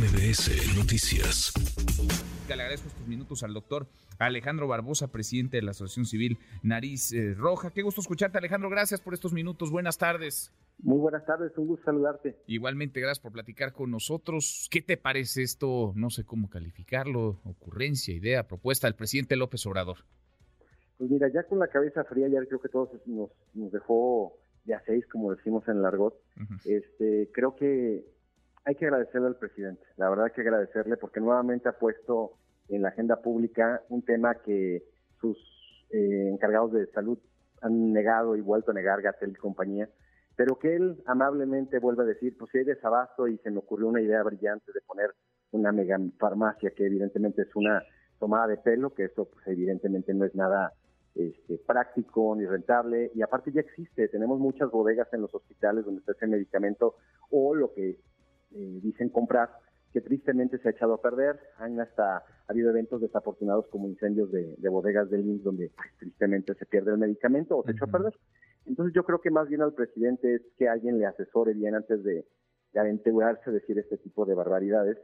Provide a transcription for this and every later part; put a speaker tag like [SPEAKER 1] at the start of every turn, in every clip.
[SPEAKER 1] MBS Noticias.
[SPEAKER 2] Le agradezco estos minutos al doctor Alejandro Barbosa, presidente de la Asociación Civil Nariz eh, Roja. Qué gusto escucharte, Alejandro. Gracias por estos minutos. Buenas tardes.
[SPEAKER 3] Muy buenas tardes, un gusto saludarte.
[SPEAKER 2] Igualmente, gracias por platicar con nosotros. ¿Qué te parece esto? No sé cómo calificarlo, ocurrencia, idea, propuesta del presidente López Obrador.
[SPEAKER 3] Pues mira, ya con la cabeza fría, ya creo que todos nos, nos dejó de a seis, como decimos en el argot. este, creo que hay que agradecerle al presidente, la verdad hay que agradecerle porque nuevamente ha puesto en la agenda pública un tema que sus eh, encargados de salud han negado y vuelto a negar Gatel y compañía, pero que él amablemente vuelve a decir, pues si hay desabasto y se me ocurrió una idea brillante de poner una mega farmacia que evidentemente es una tomada de pelo, que eso pues evidentemente no es nada este, práctico ni rentable y aparte ya existe, tenemos muchas bodegas en los hospitales donde está ese medicamento o lo que eh, dicen comprar que tristemente se ha echado a perder, han hasta habido eventos desafortunados como incendios de, bodegas del INS donde pues, tristemente se pierde el medicamento o se echó a perder. Entonces yo creo que más bien al presidente es que alguien le asesore bien antes de, de aventurarse a decir este tipo de barbaridades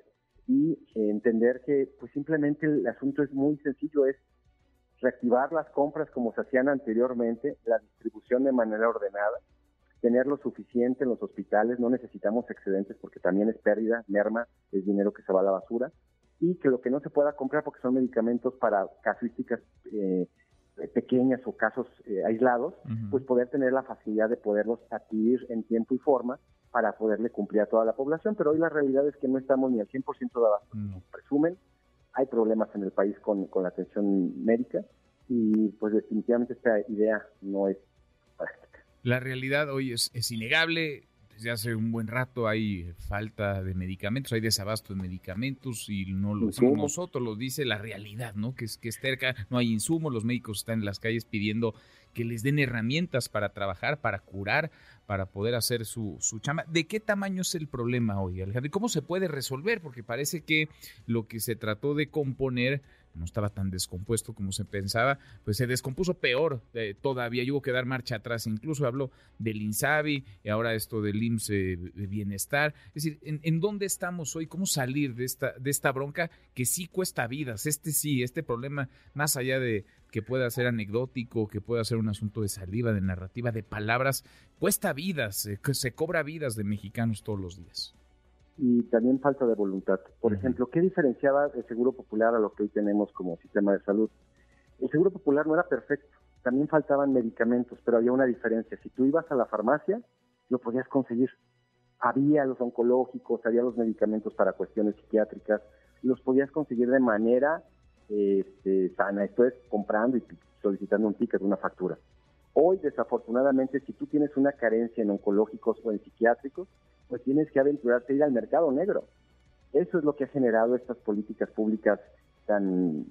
[SPEAKER 3] y entender que pues simplemente el asunto es muy sencillo, es reactivar las compras como se hacían anteriormente, la distribución de manera ordenada, tener lo suficiente en los hospitales, no necesitamos excedentes porque también es pérdida, merma, es dinero que se va a la basura, y que lo que no se pueda comprar porque son medicamentos para casuísticas eh, pequeñas o casos eh, aislados, pues poder tener la facilidad de poderlos adquirir en tiempo y forma para poderle cumplir a toda la población, pero hoy la realidad es que no estamos ni al 100% de abasto, no. presumen, hay problemas en el país con, con la atención médica y pues definitivamente esta idea no es.
[SPEAKER 2] La realidad hoy es, es innegable, desde hace un buen rato hay falta de medicamentos, hay desabasto de medicamentos y no lo decimos nosotros, lo dice la realidad, ¿no? Que es que es cerca, no hay insumos, los médicos están en las calles pidiendo que les den herramientas para trabajar, para curar, para poder hacer su, su chamba. ¿De qué tamaño es el problema hoy, Alejandro? ¿Cómo se puede resolver? Porque parece que lo que se trató de componer no estaba tan descompuesto como se pensaba, pues se descompuso peor eh, todavía, hubo que dar marcha atrás, incluso habló del INSABI y ahora esto del IMSS eh, bienestar, es decir, ¿en, dónde estamos hoy? ¿Cómo salir de esta, de esta bronca que sí cuesta vidas? Este sí, este problema, más allá de que pueda ser anecdótico, que pueda ser un asunto de saliva, de narrativa, de palabras, cuesta vidas, eh, se cobra vidas de mexicanos todos los días
[SPEAKER 3] y también falta de voluntad. Por ejemplo, ¿qué diferenciaba el Seguro Popular a lo que hoy tenemos como sistema de salud? El Seguro Popular no era perfecto, también faltaban medicamentos, pero había una diferencia. Si tú ibas a la farmacia, lo podías conseguir. Había los oncológicos, había los medicamentos para cuestiones psiquiátricas, los podías conseguir de manera este, sana, esto es comprando y solicitando un ticket, una factura. Hoy, desafortunadamente, si tú tienes una carencia en oncológicos o en psiquiátricos, pues tienes que aventurarte a ir al mercado negro. Eso es lo que ha generado estas políticas públicas tan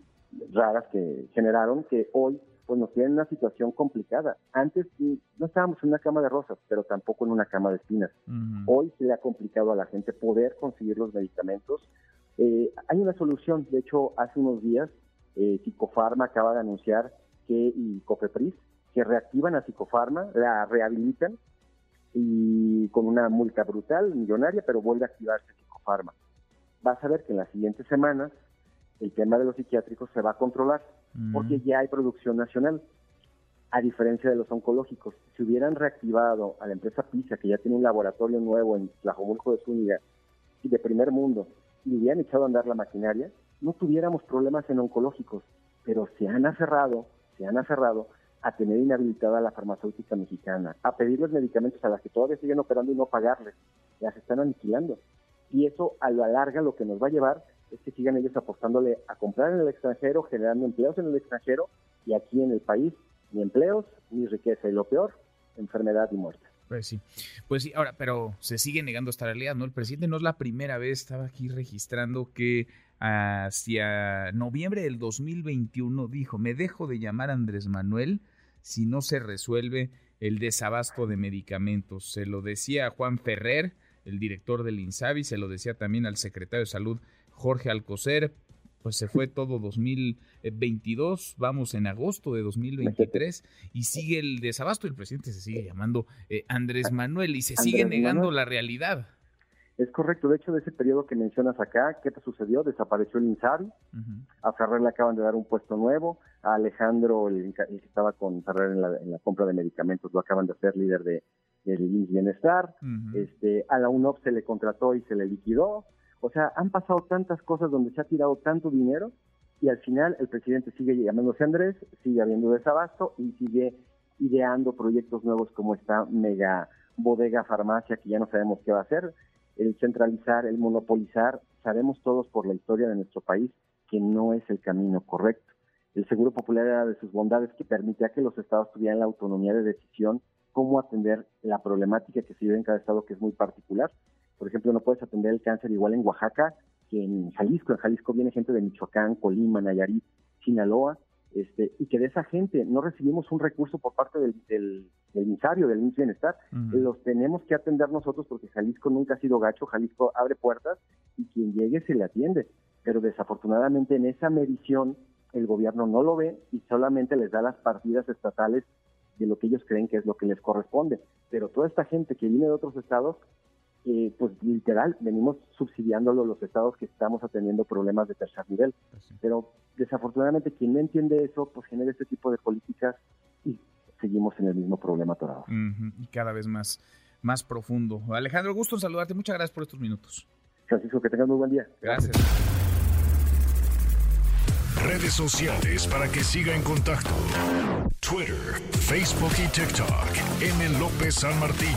[SPEAKER 3] raras que generaron que hoy pues nos tienen una situación complicada. Antes no estábamos en una cama de rosas, pero tampoco en una cama de espinas. Hoy se le ha complicado a la gente poder conseguir los medicamentos. Eh, hay una solución, de hecho, hace unos días eh, Psicofarma acaba de anunciar que y Cofepris que reactivan a Psicofarma, la rehabilitan y con una multa brutal, millonaria, pero vuelve a activarse Psicofarma. Vas a ver que en las siguientes semanas el tema de los psiquiátricos se va a controlar, mm. porque ya hay producción nacional. A diferencia de los oncológicos, si hubieran reactivado a la empresa PISA, que ya tiene un laboratorio nuevo en Tlajomulco de Zúñiga y de primer mundo, y hubieran echado a andar la maquinaria, no tuviéramos problemas en oncológicos, pero se han aferrado, se han aferrado a tener inhabilitada a la farmacéutica mexicana, a pedir los medicamentos a las que todavía siguen operando y no pagarles, las están aniquilando. Y eso a la larga lo que nos va a llevar es que sigan ellos apostándole a comprar en el extranjero, generando empleos en el extranjero y aquí en el país ni empleos ni riqueza y lo peor, enfermedad y muerte.
[SPEAKER 2] Pues sí, pues sí, ahora, pero se sigue negando esta realidad, ¿no? El presidente no es la primera vez, estaba aquí registrando que hacia noviembre del 2021 dijo, me dejo de llamar Andrés Manuel si no se resuelve el desabasto de medicamentos. Se lo decía a Juan Ferrer, el director del INSABI, se lo decía también al secretario de Salud Jorge Alcocer. Pues se fue todo 2022, vamos en agosto de 2023 y sigue el desabasto. El presidente se sigue llamando eh, Andrés Manuel y se sigue negando la realidad.
[SPEAKER 3] Es correcto, de hecho, de ese periodo que mencionas acá, ¿qué te sucedió? Desapareció el INSABI, a Ferrer le acaban de dar un puesto nuevo, a Alejandro, el, que estaba con Ferrer en la, compra de medicamentos, lo acaban de hacer líder de, del Bienestar, este, a la UNOP se le contrató y se le liquidó, o sea, han pasado tantas cosas donde se ha tirado tanto dinero y al final el presidente sigue llamándose Andrés, sigue habiendo desabasto y sigue ideando proyectos nuevos como esta mega bodega farmacia que ya no sabemos qué va a hacer el centralizar, el monopolizar, sabemos todos por la historia de nuestro país que no es el camino correcto. El Seguro Popular era de sus bondades que permitía que los estados tuvieran la autonomía de decisión cómo atender la problemática que se vive en cada estado que es muy particular. Por ejemplo, no puedes atender el cáncer igual en Oaxaca que en Jalisco. En Jalisco viene gente de Michoacán, Colima, Nayarit, Sinaloa, este, y que de esa gente no recibimos un recurso por parte del, del, del del MIS Bienestar. Los tenemos que atender nosotros porque Jalisco nunca ha sido gacho, Jalisco abre puertas y quien llegue se le atiende. Pero desafortunadamente en esa medición el gobierno no lo ve y solamente les da las partidas estatales de lo que ellos creen que es lo que les corresponde. Pero toda esta gente que viene de otros estados eh, pues literal, venimos subsidiándolo los estados que estamos atendiendo problemas de tercer nivel. Pero desafortunadamente quien no entiende eso, pues genera este tipo de políticas y seguimos en el mismo problema todavía.
[SPEAKER 2] Y cada vez más, más profundo. Alejandro, gusto en saludarte. Muchas gracias por estos minutos.
[SPEAKER 3] Francisco, que tengas muy buen día.
[SPEAKER 2] Gracias.
[SPEAKER 1] Redes sociales para que siga en contacto: Twitter, Facebook y TikTok. M. López San Martín.